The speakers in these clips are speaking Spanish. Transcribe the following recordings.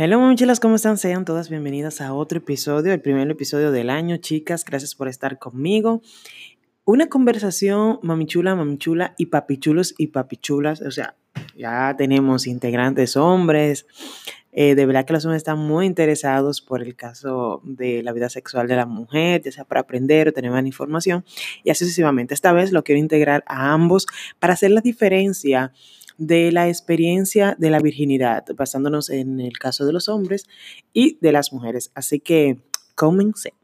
Hello mamichuelas, ¿cómo están? Sean todas bienvenidas a otro episodio, el primer episodio del año, chicas. Gracias por estar conmigo. Una conversación mamichula, mamichula y papichulos y papichulas. O sea, ya tenemos integrantes hombres. Eh, de verdad que los hombres están muy interesados por el caso de la vida sexual de la mujer, ya sea para aprender o tener más información. Y así sucesivamente. Esta vez lo quiero integrar a ambos para hacer la diferencia de la experiencia de la virginidad, basándonos en el caso de los hombres y de las mujeres. Así que comencemos.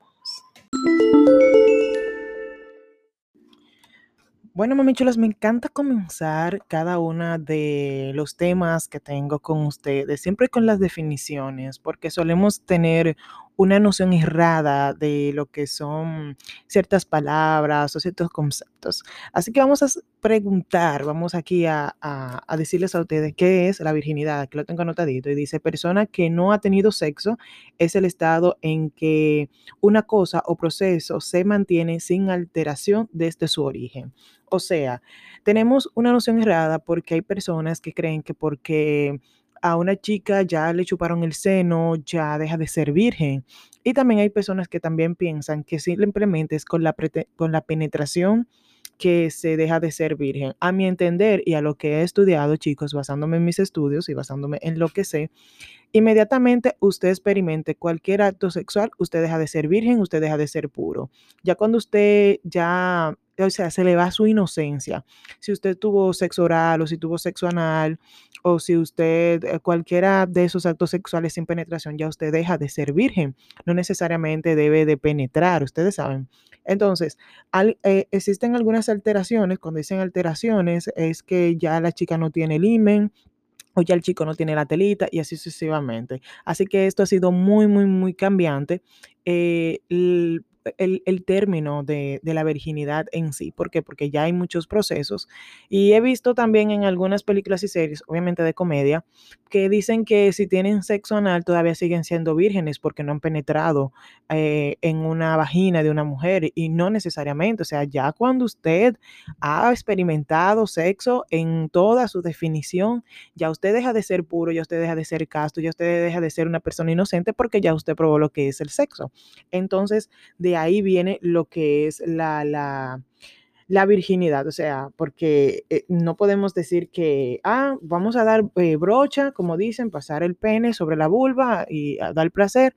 Bueno, mamichulas, me encanta comenzar cada uno de los temas que tengo con ustedes, siempre con las definiciones, porque solemos tener una noción errada de lo que son ciertas palabras o ciertos conceptos. Así que vamos a preguntar, vamos aquí a, a, decirles a ustedes qué es la virginidad, aquí lo tengo anotadito, y dice, persona que no ha tenido sexo es el estado en que una cosa o proceso se mantiene sin alteración desde su origen. O sea, tenemos una noción errada porque hay personas que creen que porque a una chica ya le chuparon el seno, ya deja de ser virgen. Y también hay personas que también piensan que simplemente es con la, con la penetración que se deja de ser virgen. A mi entender y a lo que he estudiado, chicos, basándome en mis estudios y basándome en lo que sé, inmediatamente usted experimente cualquier acto sexual, usted deja de ser virgen, usted deja de ser puro. Ya cuando usted ya o sea, se le va su inocencia. Si usted tuvo sexo oral o si tuvo sexo anal o si usted eh, cualquiera de esos actos sexuales sin penetración, ya usted deja de ser virgen. No necesariamente debe de penetrar, ustedes saben. Entonces, eh, existen algunas alteraciones. Cuando dicen alteraciones es que ya la chica no tiene el o ya el chico no tiene la telita y así sucesivamente. Así que esto ha sido muy, muy, muy cambiante. Eh, el, término de, la virginidad en sí. ¿Por qué? Porque ya hay muchos procesos. Y he visto también en algunas películas y series, obviamente de comedia, que dicen que si tienen sexo anal todavía siguen siendo vírgenes porque no han penetrado eh, en una vagina de una mujer. Y no necesariamente. O sea, ya cuando usted ha experimentado sexo en toda su definición, ya usted deja de ser puro, ya usted deja de ser casto, ya usted deja de ser una persona inocente porque ya usted probó lo que es el sexo. Entonces, de ahí viene lo que es la, la, virginidad, o sea, porque eh, no podemos decir que, ah, vamos a dar eh, brocha, como dicen, pasar el pene sobre la vulva y dar placer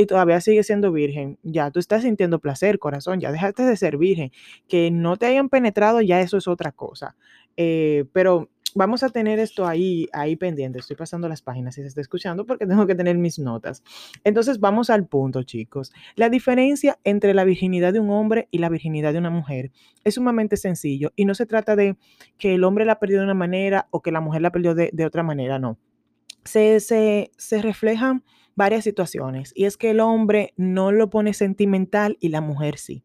y todavía sigue siendo virgen. Ya tú estás sintiendo placer, corazón, ya dejaste de ser virgen. Que no te hayan penetrado, ya eso es otra cosa. Eh, pero vamos a tener esto ahí, ahí pendiente. Estoy pasando las páginas si se está escuchando porque tengo que tener mis notas. Entonces vamos al punto, chicos. La diferencia entre la virginidad de un hombre y la virginidad de una mujer es sumamente sencillo y no se trata de que el hombre la perdió de una manera o que la mujer la perdió de, otra manera, no. Se, se, se reflejan varias situaciones y es que el hombre no lo pone sentimental y la mujer sí.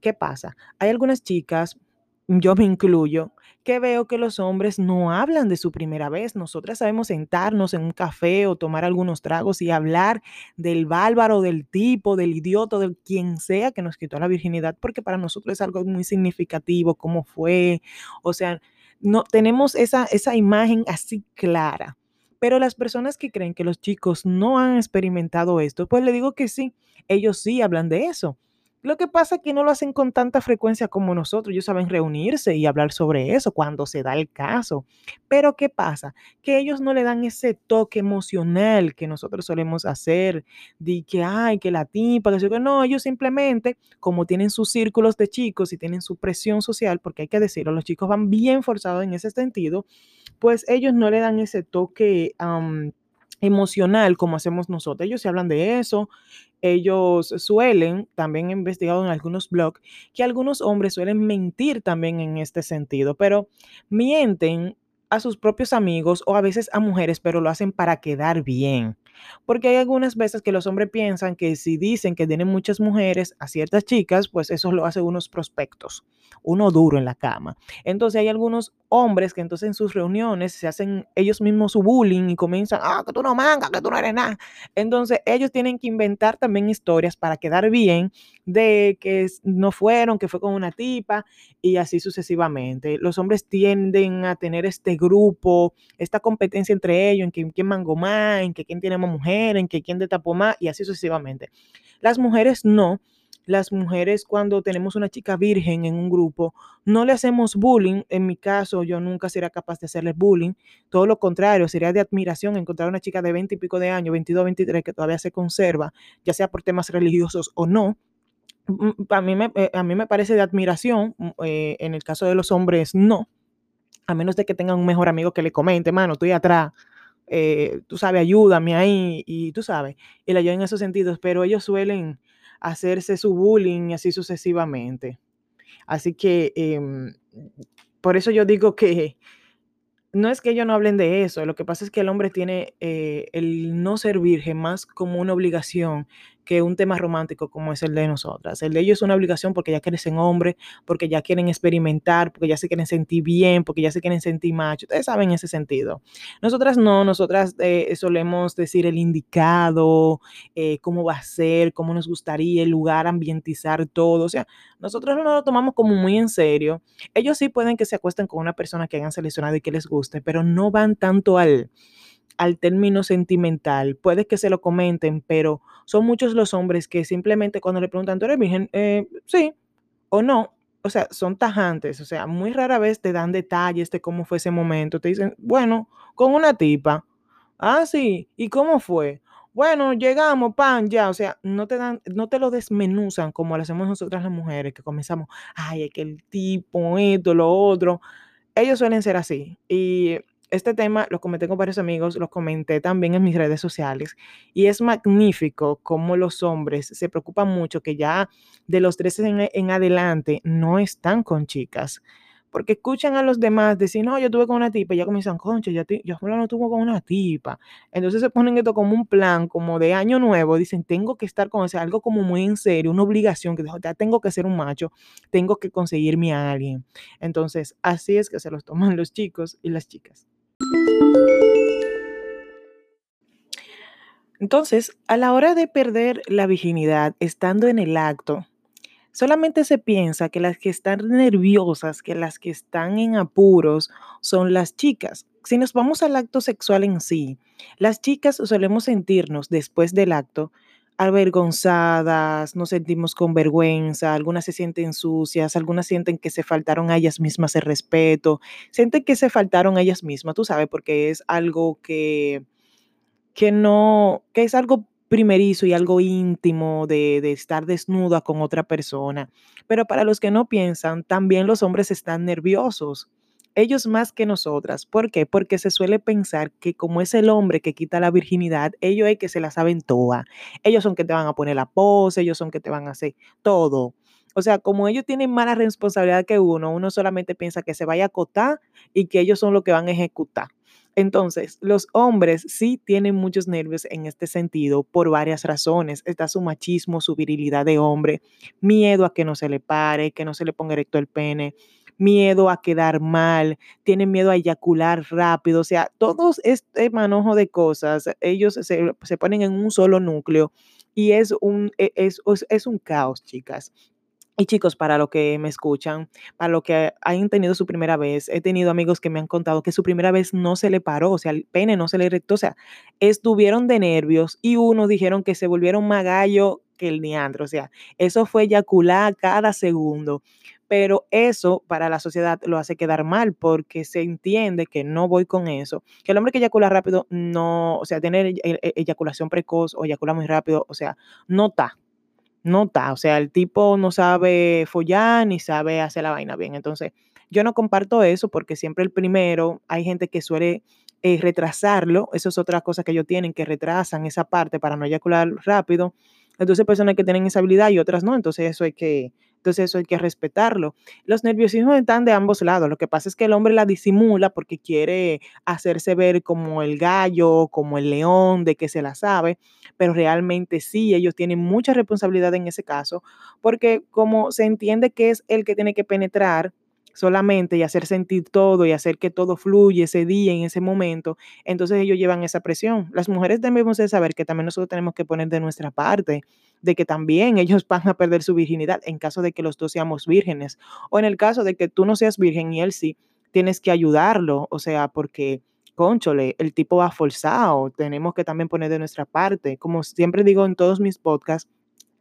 ¿Qué pasa? Hay algunas chicas, yo me incluyo, que veo que los hombres no hablan de su primera vez. Nosotras sabemos sentarnos en un café o tomar algunos tragos y hablar del bárbaro, del tipo, del idiota, de quien sea que nos quitó la virginidad, porque para nosotros es algo muy significativo, cómo fue. O sea, no tenemos esa, esa imagen así clara. Pero las personas que creen que los chicos no han experimentado esto, pues le digo que sí, ellos sí hablan de eso. Lo que pasa es que no lo hacen con tanta frecuencia como nosotros. Ellos saben reunirse y hablar sobre eso cuando se da el caso. Pero ¿qué pasa? Que ellos no le dan ese toque emocional que nosotros solemos hacer, de que, ay, que la tipa, que no, ellos simplemente, como tienen sus círculos de chicos y tienen su presión social, porque hay que decirlo, los chicos van bien forzados en ese sentido, pues ellos no le dan ese toque emocional como hacemos nosotros. Ellos se hablan de eso. Ellos suelen, también he investigado en algunos blogs, que algunos hombres suelen mentir también en este sentido, pero mienten a sus propios amigos o a veces a mujeres, pero lo hacen para quedar bien. Porque hay algunas veces que los hombres piensan que si dicen que tienen muchas mujeres a ciertas chicas, pues eso lo hace unos prospectos. Uno duro en la cama. Entonces hay algunos hombres que entonces en sus reuniones se hacen ellos mismos su bullying y comienzan, ah, que tú no mangas, que tú no eres nada. Entonces ellos tienen que inventar también historias para quedar bien de que no fueron, que fue con una tipa y así sucesivamente. Los hombres tienden a tener este grupo, esta competencia entre ellos, en que quién mangó más, en que quién tiene más mujer, en que quién tapó más y así sucesivamente. Las mujeres no las mujeres cuando tenemos una chica virgen en un grupo, no le hacemos bullying. En mi caso, yo nunca sería capaz de hacerle bullying. Todo lo contrario, sería de admiración encontrar una chica de 20 y pico de años, 22, 23, que todavía se conserva, ya sea por temas religiosos o no. A mí me, eh, a mí me parece de admiración, eh, en el caso de los hombres, no, a menos de que tengan un mejor amigo que le comente, mano, estoy atrás, eh, tú sabes, ayúdame ahí, y tú sabes, y la ayuda en esos sentidos, pero ellos suelen hacerse su bullying y así sucesivamente. Así que em, por eso yo digo que no es que ellos no hablen de eso, lo que pasa es que el hombre tiene eh, el no ser virgen más como una obligación que un tema romántico como es el de nosotras. El de ellos es una obligación porque ya quieren ser hombres, porque ya quieren experimentar, porque ya se quieren sentir bien, porque ya se quieren sentir macho. Ustedes saben ese sentido. Nosotras no, nosotras eh, solemos decir el indicado, eh, cómo va a ser, cómo nos gustaría, el lugar, ambientizar todo. O sea, nosotros no lo tomamos como muy en serio. Ellos sí pueden que se acuesten con una persona que hayan seleccionado y que les guste, pero no van tanto al al término sentimental. Puede que se lo comenten, pero son muchos los hombres que simplemente cuando le preguntan, ¿tú eres virgen? Eh, sí o no. O sea, son tajantes. O sea, muy rara vez te dan detalles de cómo fue ese momento. Te dicen, bueno, con una tipa. Ah, sí. ¿Y cómo fue? Bueno, llegamos, pan, ya. O sea, no te dan, no te lo desmenuzan como lo hacemos nosotras las mujeres, que comenzamos, ay, es que el tipo, esto, lo otro. Ellos suelen ser así. Y este tema lo comenté con varios amigos, lo comenté también en mis redes sociales y es magnífico cómo los hombres se preocupan mucho que ya de los 13 en, adelante no están con chicas. Porque escuchan a los demás decir, no, yo tuve con una tipa, y ya comienzan, concho, yo, yo no tuve con una tipa. Entonces se ponen esto como un plan, como de año nuevo, dicen, tengo que estar con ese, algo como muy en serio, una obligación, que ya tengo que ser un macho, tengo que conseguirme a alguien. Entonces, así es que se los toman los chicos y las chicas. Entonces, a la hora de perder la virginidad estando en el acto, solamente se piensa que las que están nerviosas, que las que están en apuros son las chicas. Si nos vamos al acto sexual en sí, las chicas solemos sentirnos después del acto avergonzadas, nos sentimos con vergüenza, algunas se sienten sucias, algunas sienten que se faltaron a ellas mismas el respeto, sienten que se faltaron a ellas mismas, tú sabes, porque es algo que, que no, que es algo primerizo y algo íntimo de, de, estar desnuda con otra persona. Pero para los que no piensan, también los hombres están nerviosos ellos más que nosotras. ¿Por qué? Porque se suele pensar que como es el hombre que quita la virginidad, ellos es que se la saben toda. Ellos son que te van a poner la pose, ellos son que te van a hacer todo. O sea, como ellos tienen más responsabilidad que uno, uno solamente piensa que se vaya a acotar y que ellos son los que van a ejecutar. Entonces, los hombres sí tienen muchos nervios en este sentido por varias razones. Está su machismo, su virilidad de hombre, miedo a que no se le pare, que no se le ponga erecto el pene, miedo a quedar mal, tienen miedo a eyacular rápido, o sea, todos este manojo de cosas, ellos se, ponen en un solo núcleo y es un, e, es, es un caos, chicas. Y chicos, para los que me escuchan, para los que hayan tenido su primera vez, he tenido amigos que me han contado que su primera vez no se le paró, o sea, el pene no se le rectó, o sea, estuvieron de nervios y unos dijeron que se volvieron más gallo que el neandro, o sea, eso fue eyacular cada segundo pero eso para la sociedad lo hace quedar mal porque se entiende que no voy con eso, que el hombre que eyacula rápido no, o sea, tener e, e, eyaculación precoz o eyacula muy rápido, o sea, no está, no está, o sea, el tipo no sabe follar ni sabe hacer la vaina bien, entonces yo no comparto eso porque siempre el primero, hay gente que suele eh, retrasarlo, eso es otra cosa que ellos tienen, que retrasan esa parte para no eyacular rápido, entonces personas que tienen esa habilidad y otras no, entonces eso hay que Entonces eso hay que respetarlo. Los nerviosismos están de ambos lados. Lo que pasa es que el hombre la disimula porque quiere hacerse ver como el gallo, como el león, de que se la sabe, pero realmente sí, ellos tienen mucha responsabilidad en ese caso, porque como se entiende que es el que tiene que penetrar, solamente y hacer sentir todo y hacer que todo fluya ese día, en ese momento, entonces ellos llevan esa presión. Las mujeres debemos de saber que también nosotros tenemos que poner de nuestra parte, de que también ellos van a perder su virginidad en caso de que los dos seamos vírgenes o en el caso de que tú no seas virgen y él sí, tienes que ayudarlo, o sea, porque conchole, el tipo va forzado, tenemos que también poner de nuestra parte. Como siempre digo en todos mis podcasts,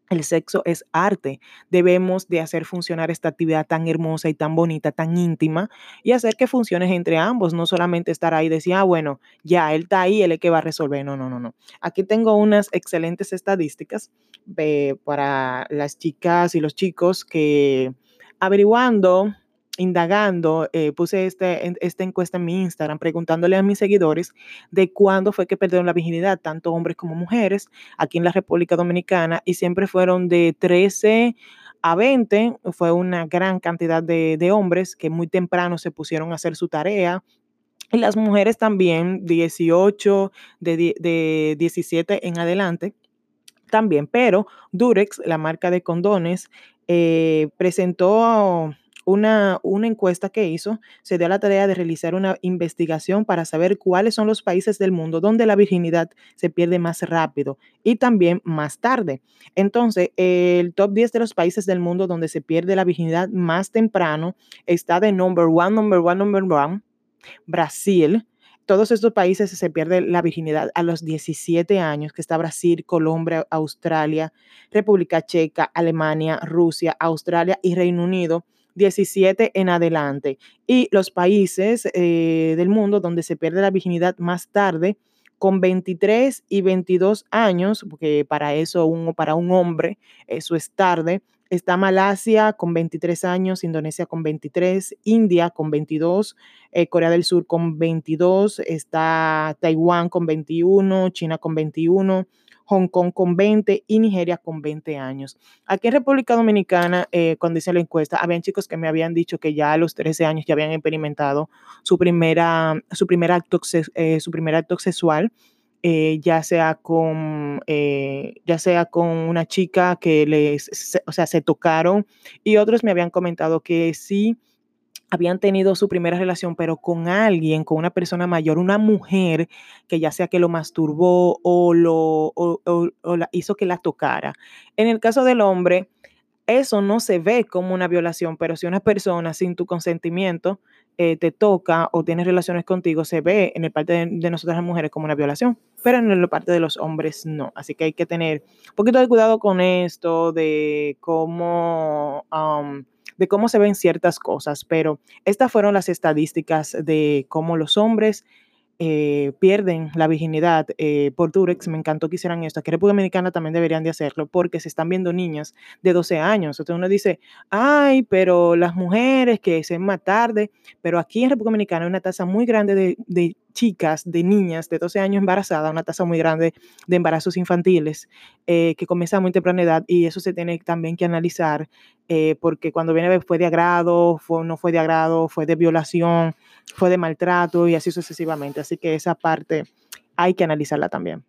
el sexo es arte. Debemos de hacer funcionar esta actividad tan hermosa y tan bonita, tan íntima, y hacer que funcione entre ambos, no solamente estar ahí y decir, ah, bueno, ya, él está ahí, él es que va a resolver. No, no, no, no. Aquí tengo unas excelentes estadísticas eh, para las chicas y los chicos que averiguando indagando, eh, puse este, esta encuesta en mi Instagram preguntándole a mis seguidores de cuándo fue que perdieron la virginidad, tanto hombres como mujeres, aquí en la República Dominicana, y siempre fueron de 13 a 20, fue una gran cantidad de, hombres que muy temprano se pusieron a hacer su tarea, y las mujeres también, 18, de, de 17 en adelante, también, pero Durex, la marca de condones, eh, presentó una, encuesta que hizo, se dio la tarea de realizar una investigación para saber cuáles son los países del mundo donde la virginidad se pierde más rápido y también más tarde. Entonces, el top 10 de los países del mundo donde se pierde la virginidad más temprano está de number one, number one, number one, Brasil, todos estos países se pierde la virginidad a los 17 años, que está Brasil, Colombia, Australia, República Checa, Alemania, Rusia, Australia y Reino Unido. 17 en adelante. Y los países eh, del mundo donde se pierde la virginidad más tarde, con 23 y 22 años, porque para eso, un, para un hombre, eso es tarde, está Malasia con 23 años, Indonesia con 23, India con 22, eh, Corea del Sur con 22, está Taiwán con 21, China con 21, Hong Kong con 20 y Nigeria con 20 años. Aquí en República Dominicana, eh, cuando hice la encuesta, habían chicos que me habían dicho que ya a los 13 años ya habían experimentado su, primera, su, primer, acto, eh, su primer acto sexual. Eh, ya sea con ya sea con una chica que les o sea se tocaron y otros me habían comentado que sí habían tenido su primera relación, pero con alguien, con una persona mayor, una mujer que ya sea que lo masturbó o, lo, la hizo que la tocara. En el caso del hombre, eso no se ve como una violación, pero si una persona sin tu consentimiento eh, te toca o tiene relaciones contigo, se ve en el parte de, nosotras las mujeres como una violación, pero en la parte de los hombres no. Así que hay que tener un poquito de cuidado con esto, de cómo de cómo se ven ciertas cosas, pero estas fueron las estadísticas de cómo los hombres eh, pierden la virginidad eh, por Durex, me encantó que hicieran esto. Aquí en República Dominicana también deberían de hacerlo porque se están viendo niñas de 12 años. Entonces uno dice, ay, pero las mujeres que se más tarde, pero aquí en República Dominicana hay una tasa muy grande de, de chicas, de niñas de 12 años embarazadas, una tasa muy grande de embarazos infantiles eh, que comienza a muy temprana edad y eso se tiene también que analizar eh, porque cuando viene fue de agrado, fue, no fue de agrado, fue de violación, fue de maltrato y así sucesivamente. Así que esa parte hay que analizarla también.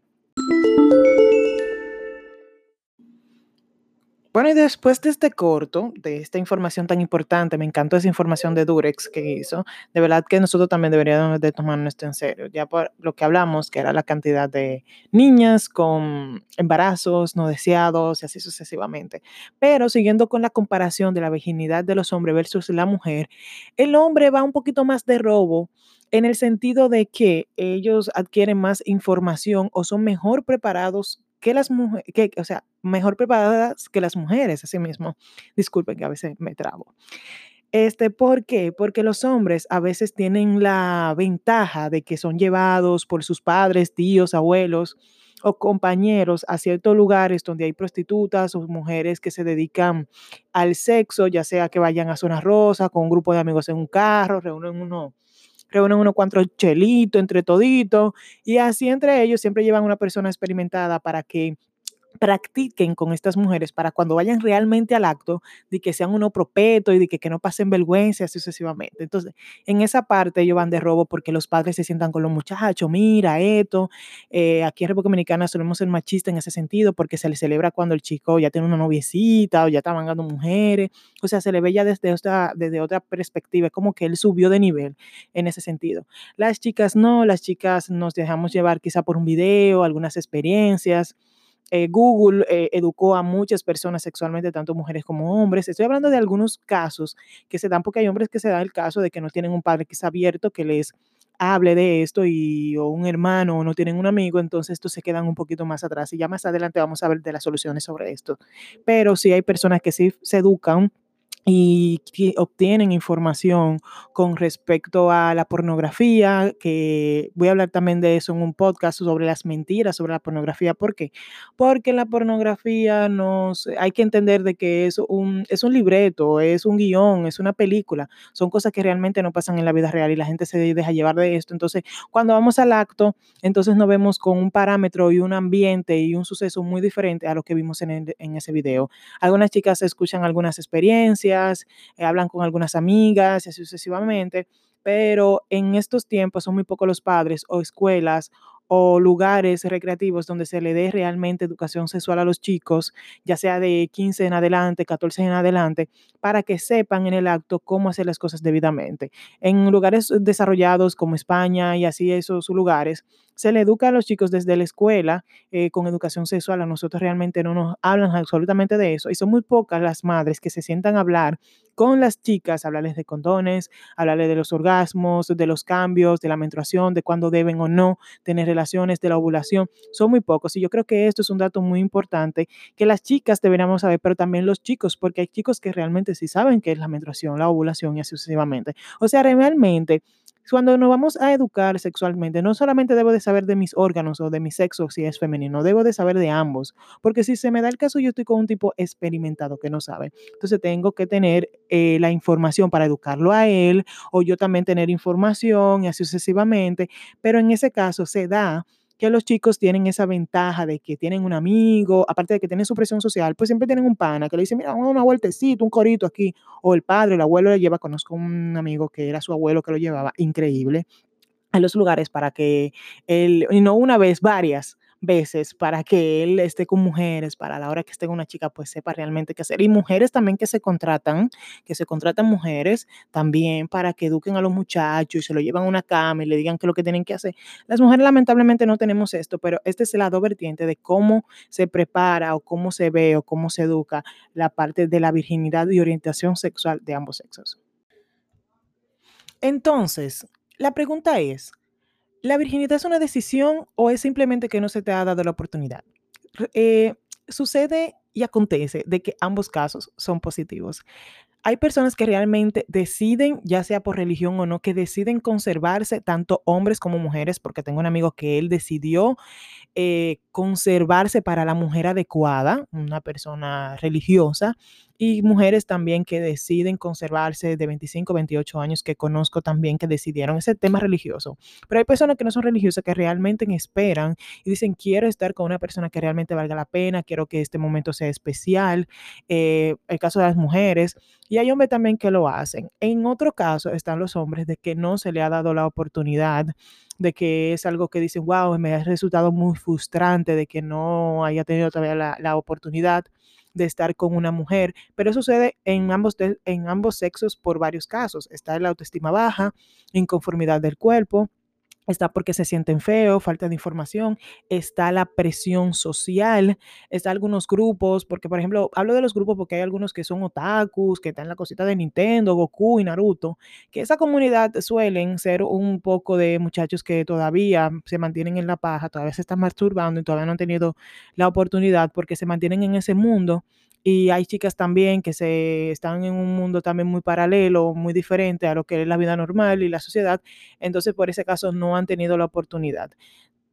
Bueno, y después de este corto, de esta información tan importante, me encantó esa información de Durex que hizo, de verdad que nosotros también deberíamos de tomarnos esto en serio, ya por lo que hablamos, que era la cantidad de niñas con embarazos no deseados y así sucesivamente. Pero siguiendo con la comparación de la virginidad de los hombres versus la mujer, el hombre va un poquito más de robo en el sentido de que ellos adquieren más información o son mejor preparados que las mujeres, que, o sea, mejor preparadas que las mujeres, así mismo. Disculpen que a veces me trabo. Este, ¿Por qué? Porque los hombres a veces tienen la ventaja de que son llevados por sus padres, tíos, abuelos o compañeros a ciertos lugares donde hay prostitutas o mujeres que se dedican al sexo, ya sea que vayan a Zona Rosa con un grupo de amigos en un carro, reúnen uno reúnen unos cuantos chelitos entre toditos y así entre ellos siempre llevan una persona experimentada para que practiquen con estas mujeres para cuando vayan realmente al acto, de que sean uno propeto y de que, no pasen vergüenza sucesivamente. Entonces, en esa parte ellos van de robo porque los padres se sientan con los muchachos, mira esto, eh, aquí en República Dominicana solemos ser machistas en ese sentido porque se le celebra cuando el chico ya tiene una noviecita o ya está mangando mujeres, o sea, se le ve ya desde otra, desde otra perspectiva, como que él subió de nivel en ese sentido. Las chicas no, las chicas nos dejamos llevar quizá por un video, algunas experiencias, eh, Google eh, educó a muchas personas sexualmente, tanto mujeres como hombres. Estoy hablando de algunos casos que se dan porque hay hombres que se da el caso de que no tienen un padre que es abierto, que les hable de esto y o un hermano o no tienen un amigo, entonces estos se quedan un poquito más atrás y ya más adelante vamos a ver de las soluciones sobre esto. Pero sí hay personas que sí se educan y que obtienen información con respecto a la pornografía, que voy a hablar también de eso en un podcast sobre las mentiras sobre la pornografía. ¿Por qué? Porque la pornografía nos hay que entender de que es un, es un libreto, es un guion, es una película. Son cosas que realmente no pasan en la vida real y la gente se deja llevar de esto. Entonces, cuando vamos al acto, entonces nos vemos con un parámetro y un ambiente y un suceso muy diferente a lo que vimos en, en ese video. Algunas chicas escuchan algunas experiencias eh, hablan con algunas amigas y así sucesivamente, pero en estos tiempos son muy pocos los padres o escuelas o lugares recreativos donde se le dé realmente educación sexual a los chicos, ya sea de 15 en adelante, 14 en adelante, para que sepan en el acto cómo hacer las cosas debidamente. En lugares desarrollados como España y así esos lugares, se le educa a los chicos desde la escuela eh, con educación sexual. A nosotros realmente no nos hablan absolutamente de eso y son muy pocas las madres que se sientan a hablar con las chicas, hablarles de condones, hablarles de los orgasmos, de los cambios, de la menstruación, de cuándo deben o no tener relaciones, de la ovulación. Son muy pocos y yo creo que esto es un dato muy importante que las chicas deberíamos saber, pero también los chicos, porque hay chicos que realmente sí saben qué es la menstruación, la ovulación y así sucesivamente. O sea, realmente cuando nos vamos a educar sexualmente, no solamente debo de saber de mis órganos o de mi sexo si es femenino, debo de saber de ambos, porque si se me da el caso, yo estoy con un tipo experimentado que no sabe. Entonces tengo que tener eh, la información para educarlo a él o yo también tener información y así sucesivamente, pero en ese caso se da que los chicos tienen esa ventaja de que tienen un amigo, aparte de que tienen su presión social, pues siempre tienen un pana que le dice, mira, una vueltecita, un corito aquí, o el padre, el abuelo le lleva, conozco un amigo que era su abuelo que lo llevaba, increíble, a los lugares para que él, y no una vez, varias, veces para que él esté con mujeres, para la hora que esté con una chica, pues sepa realmente qué hacer. Y mujeres también que se contratan, que se contratan mujeres también para que eduquen a los muchachos y se lo llevan a una cama y le digan qué es lo que tienen que hacer. Las mujeres lamentablemente no tenemos esto, pero este es el lado vertiente de cómo se prepara o cómo se ve o cómo se educa la parte de la virginidad y orientación sexual de ambos sexos. Entonces, la pregunta es, ¿La virginidad es una decisión o es simplemente que no se te ha dado la oportunidad? Eh, sucede y acontece de que ambos casos son positivos. Hay personas que realmente deciden, ya sea por religión o no, que deciden conservarse, tanto hombres como mujeres, porque tengo un amigo que él decidió eh, conservarse para la mujer adecuada, una persona religiosa, y mujeres también que deciden conservarse de 25, 28 años, que conozco también que decidieron ese tema religioso. Pero hay personas que no son religiosas, que realmente esperan y dicen, quiero estar con una persona que realmente valga la pena, quiero que este momento sea especial. Eh, el caso de las mujeres. Y hay hombres también que lo hacen. En otro caso están los hombres de que no se le ha dado la oportunidad de que es algo que dicen, wow, me ha resultado muy frustrante de que no haya tenido todavía la, la oportunidad de estar con una mujer, pero eso sucede en ambos, en ambos sexos por varios casos. Está la autoestima baja, inconformidad del cuerpo, está porque se sienten feos, falta de información, está la presión social, está algunos grupos, porque por ejemplo, hablo de los grupos porque hay algunos que son otakus, que están en la cosita de Nintendo, Goku y Naruto, que esa comunidad suelen ser un poco de muchachos que todavía se mantienen en la paja, todavía se están masturbando y todavía no han tenido la oportunidad porque se mantienen en ese mundo y hay chicas también que se están en un mundo también muy paralelo, muy diferente a lo que es la vida normal y la sociedad. Entonces, por ese caso, no han tenido la oportunidad.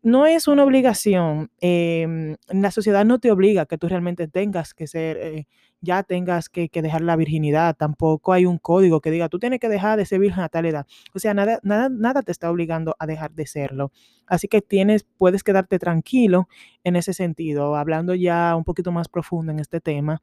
no es una obligación, em, la sociedad no te obliga a que tú realmente tengas que ser, eh, ya tengas que, que, dejar la virginidad, tampoco hay un código que diga, tú tienes que dejar de ser virgen a tal edad. O sea, nada, nada, nada te está obligando a dejar de serlo. Así que tienes, puedes quedarte tranquilo en ese sentido, hablando ya un poquito más profundo en este tema.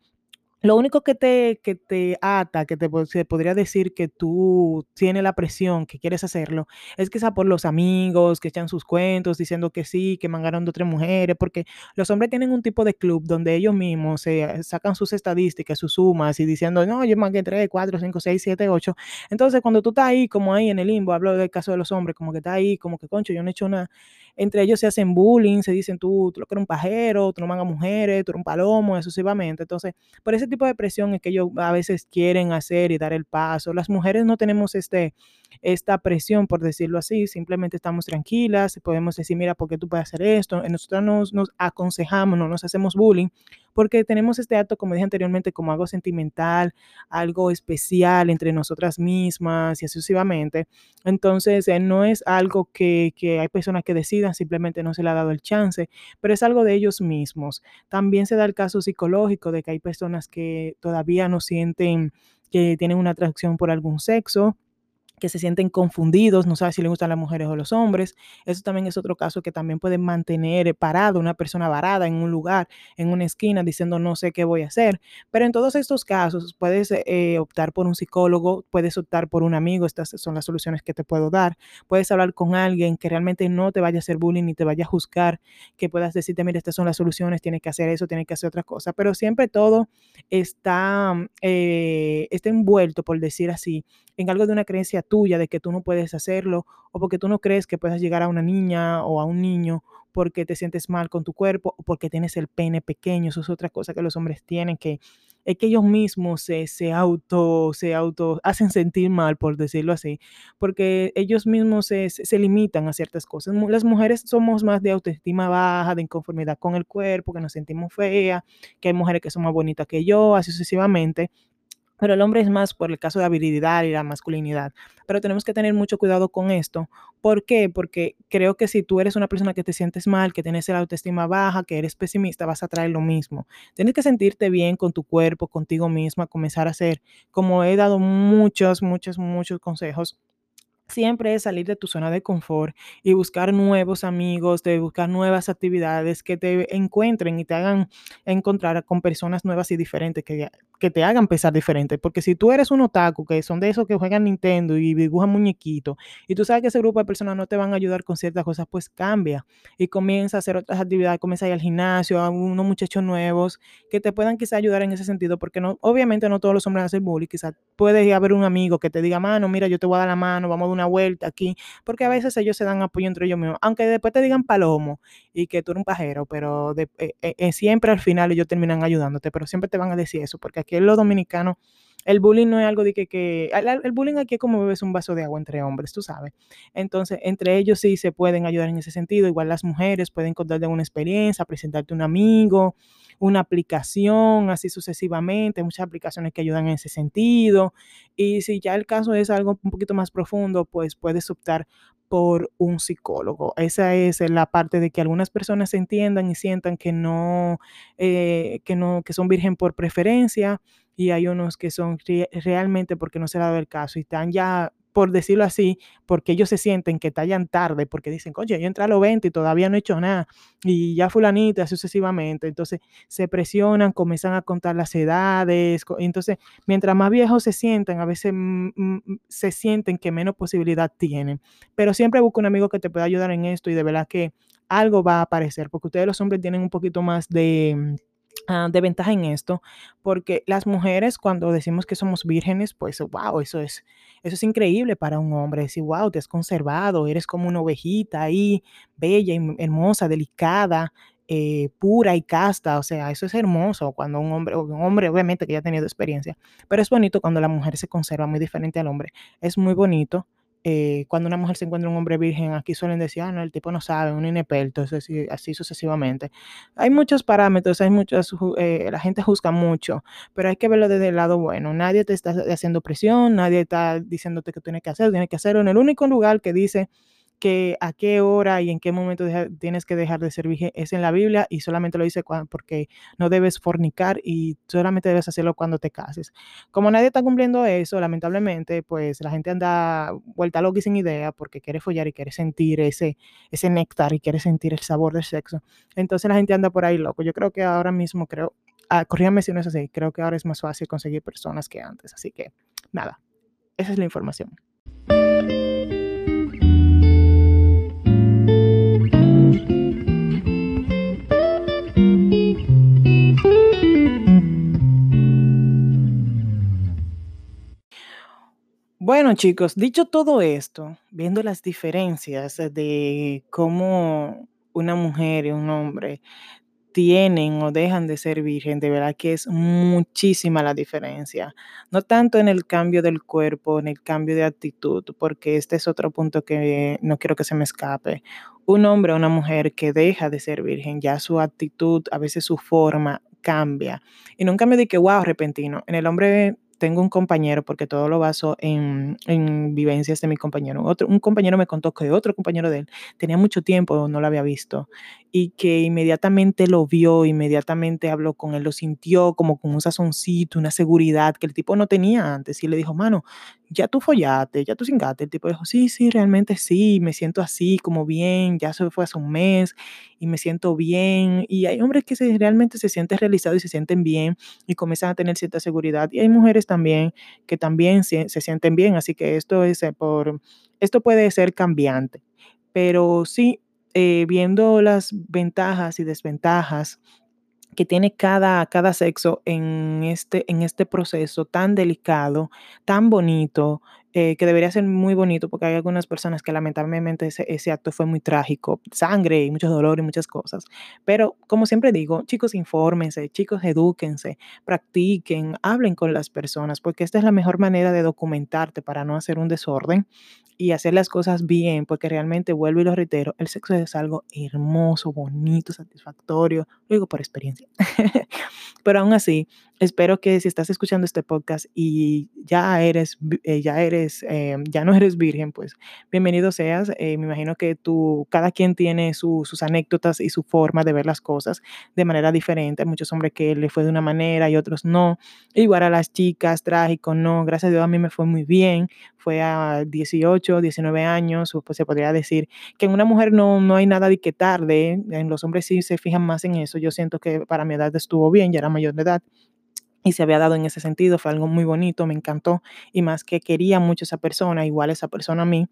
Lo único que te, que te ata, que te se podría decir que tú tienes la presión, que quieres hacerlo, es quizá por los amigos que echan sus cuentos diciendo que sí, que mangaron de otras mujeres, porque los hombres tienen un tipo de club donde ellos mismos se sacan sus estadísticas, sus sumas y diciendo, no, yo mangué 3, 4, 5, 6, 7, 8. Entonces, cuando tú estás ahí, como ahí en el limbo, hablo del caso de los hombres, como que está ahí, como que, concho, yo no he hecho nada. Entre ellos se hacen bullying, se dicen, tú, tú lo que eres un pajero, tú no mangas mujeres, tú eres un palomo, sucesivamente. Entonces, por ese tipo de presión es que ellos a veces quieren hacer y dar el paso. Las mujeres no tenemos este, esta presión, por decirlo así, simplemente estamos tranquilas, podemos decir, mira, ¿por qué tú puedes hacer esto? Nosotros nos, nos aconsejamos, no nos hacemos bullying, porque tenemos este acto, como dije anteriormente, como algo sentimental, algo especial entre nosotras mismas y sucesivamente. Entonces, eh, no es algo que, que hay personas que decidan, simplemente no se le ha dado el chance, pero es algo de ellos mismos. También se da el caso psicológico de que hay personas que todavía no sienten que tienen una atracción por algún sexo que se sienten confundidos, no saben si les gustan las mujeres o los hombres. Eso también es otro caso que también puede mantener parado una persona varada en un lugar, en una esquina, diciendo no sé qué voy a hacer. Pero en todos estos casos puedes eh, optar por un psicólogo, puedes optar por un amigo, estas son las soluciones que te puedo dar. Puedes hablar con alguien que realmente no te vaya a hacer bullying ni te vaya a juzgar, que puedas decirte, mira, estas son las soluciones, tienes que hacer eso, tienes que hacer otra cosa. Pero siempre todo está, eh, está envuelto, por decir así, en algo de una creencia tuya de que tú no puedes hacerlo o porque tú no crees que puedas llegar a una niña o a un niño porque te sientes mal con tu cuerpo o porque tienes el pene pequeño. Eso es otra cosa que los hombres tienen, que es que ellos mismos se, se, auto, se auto hacen sentir mal, por decirlo así, porque ellos mismos se, se limitan a ciertas cosas. Las mujeres somos más de autoestima baja, de inconformidad con el cuerpo, que nos sentimos feas, que hay mujeres que son más bonitas que yo, así sucesivamente pero el hombre es más por el caso de habilidad y la masculinidad. Pero tenemos que tener mucho cuidado con esto. ¿Por qué? Porque creo que si tú eres una persona que te sientes mal, que tienes la autoestima baja, que eres pesimista, vas a traer lo mismo. Tienes que sentirte bien con tu cuerpo, contigo misma, comenzar a hacer, como he dado muchos, muchos, muchos consejos siempre es salir de tu zona de confort y buscar nuevos amigos, de buscar nuevas actividades que te encuentren y te hagan encontrar con personas nuevas y diferentes, que, que te hagan pensar diferente. Porque si tú eres un otaku, que son de esos que juegan Nintendo y dibujan muñequitos, y tú sabes que ese grupo de personas no te van a ayudar con ciertas cosas, pues cambia y comienza a hacer otras actividades, comienza a ir al gimnasio, a unos muchachos nuevos que te puedan quizá ayudar en ese sentido, porque no, obviamente no todos los hombres hacen bullying, quizás puede haber un amigo que te diga, mano, mira, yo te voy a dar la mano, vamos a dar una vuelta aquí, porque a veces ellos se dan apoyo entre ellos mismos, aunque después te digan palomo y que tú eres un pajero, pero eh, eh, eh siempre al final ellos terminan ayudándote, pero siempre te van a decir eso, porque aquí en los dominicanos el bullying no es algo de que, que el, bullying aquí es como bebes un vaso de agua entre hombres, tú sabes. Entonces, entre ellos sí se pueden ayudar en ese sentido. Igual las mujeres pueden contarte una experiencia, presentarte un amigo, una aplicación, así sucesivamente. Muchas aplicaciones que ayudan en ese sentido. Y si ya el caso es algo un poquito más profundo, pues puedes optar por un psicólogo. Esa es la parte de que algunas personas entiendan y sientan que no, eh, que no, que son virgen por preferencia y hay unos que son realmente porque no se ha dado el caso y están ya por decirlo así, porque ellos se sienten que tallan tarde, porque dicen, oye, yo entré a los 20 y todavía no he hecho nada, y ya fulanita, sucesivamente. Entonces se presionan, comienzan a contar las edades. Entonces, mientras más viejos se sienten, a veces mm, mm, se sienten que menos posibilidad tienen. Pero siempre busca un amigo que te pueda ayudar en esto y de verdad que algo va a aparecer, porque ustedes los hombres tienen un poquito más de Ah, de ventaja en esto, porque las mujeres cuando decimos que somos vírgenes, pues wow, eso es, eso es increíble para un hombre, decir, wow, te has conservado, eres como una ovejita ahí, bella, hermosa, delicada, eh, pura y casta, o sea, eso es hermoso cuando un hombre, un hombre obviamente que ya ha tenido experiencia, pero es bonito cuando la mujer se conserva muy diferente al hombre, es muy bonito eh, cuando una mujer se encuentra un hombre virgen, aquí suelen decir, ah, no, el tipo no sabe, un inexperto, así, así sucesivamente. Hay muchos parámetros, hay muchos, eh, la gente juzga mucho, pero hay que verlo desde el lado bueno. Nadie te está haciendo presión, nadie está diciéndote que tienes que hacer, tienes que hacerlo. En el único lugar que dice que a qué hora y en qué momento tienes que dejar de ser virgen es en la Biblia y solamente lo dice porque no debes fornicar y solamente debes hacerlo cuando te cases. Como nadie está cumpliendo eso, lamentablemente, pues la gente anda vuelta loca y sin idea porque quiere follar y quiere sentir ese, ese néctar y quiere sentir el sabor del sexo. Entonces la gente anda por ahí loco. Yo creo que ahora mismo creo, ah, si no es así, creo que ahora es más fácil conseguir personas que antes. Así que nada, esa es la información. Bueno, chicos, dicho todo esto, viendo las diferencias de cómo una mujer y un hombre tienen o dejan de ser virgen, de verdad que es muchísima la diferencia. No tanto en el cambio del cuerpo, en el cambio de actitud, porque este es otro punto que no quiero que se me escape. Un hombre o una mujer que deja de ser virgen, ya su actitud, a veces su forma cambia. Y nunca me di que, wow, repentino. En el hombre tengo un compañero, porque todo lo baso en, vivencias de mi compañero. Otro, un compañero me contó que otro compañero de él tenía mucho tiempo, no lo había visto, y que inmediatamente lo vio, inmediatamente habló con él, lo sintió como con un sazoncito, una seguridad que el tipo no tenía antes. Y le dijo, mano, ya tú follaste, ya tú cingaste. El tipo dijo, sí, sí, realmente sí, me siento así, como bien, ya se fue hace un mes y me siento bien. Y hay hombres que se, realmente se sienten realizados y se sienten bien y comienzan a tener cierta seguridad. Y hay mujeres también que también se, se sienten bien. Así que esto es eh, por, esto puede ser cambiante. Pero sí, eh, viendo las ventajas y desventajas que tiene cada, cada sexo en este, en este proceso tan delicado, tan bonito, eh, que debería ser muy bonito, porque hay algunas personas que lamentablemente ese, ese, acto fue muy trágico, sangre y mucho dolor y muchas cosas. Pero como siempre digo, chicos, infórmense, chicos, edúquense, practiquen, hablen con las personas, porque esta es la mejor manera de documentarte para no hacer un desorden y hacer las cosas bien, porque realmente, vuelvo y lo reitero, el sexo es algo hermoso, bonito, satisfactorio, lo digo por experiencia. Pero aún así, espero que si estás escuchando este podcast y ya eres, eh, ya eres, eh, ya no eres virgen, pues bienvenido seas. Eh, me imagino que tú, cada quien tiene sus anécdotas y su forma de ver las cosas de manera diferente. Hay muchos hombres que le fue de una manera y otros no. Igual a las chicas, trágico, no. Gracias a Dios a mí me fue muy bien. Fue a 18, 19 años, pues se podría decir que en una mujer no, no hay nada de que tarde. En los hombres sí se fijan más en eso. Yo siento que para mi edad estuvo bien, ya era mayor de edad y se había dado en ese sentido, fue algo muy bonito, me encantó y más que quería mucho esa persona, igual esa persona a mí.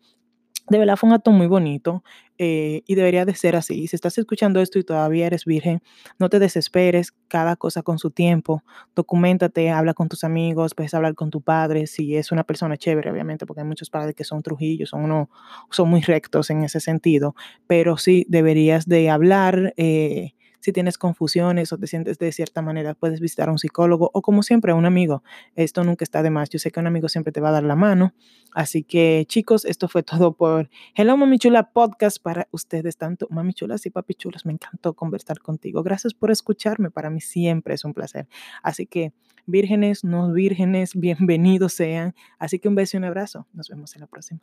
De verdad fue un acto muy bonito eh, y debería de ser así. Si estás escuchando esto y todavía eres virgen, no te desesperes, cada cosa con su tiempo. Documentate, habla con tus amigos, puedes hablar con tu padre, si es una persona chévere, obviamente, porque hay muchos padres que son trujillos, son, uno, son muy rectos en ese sentido, pero sí deberías de hablar. Eh, si tienes confusiones o te sientes de cierta manera, puedes visitar a un psicólogo o como siempre a un amigo. Esto nunca está de más. Yo sé que un amigo siempre te va a dar la mano. Así que chicos, esto fue todo por Hello Mami Chula Podcast para ustedes, tanto Mami Chulas y Papi Chulas. Me encantó conversar contigo. Gracias por escucharme. Para mí siempre es un placer. Así que vírgenes, no vírgenes, bienvenidos sean. Así que un beso y un abrazo. Nos vemos en la próxima.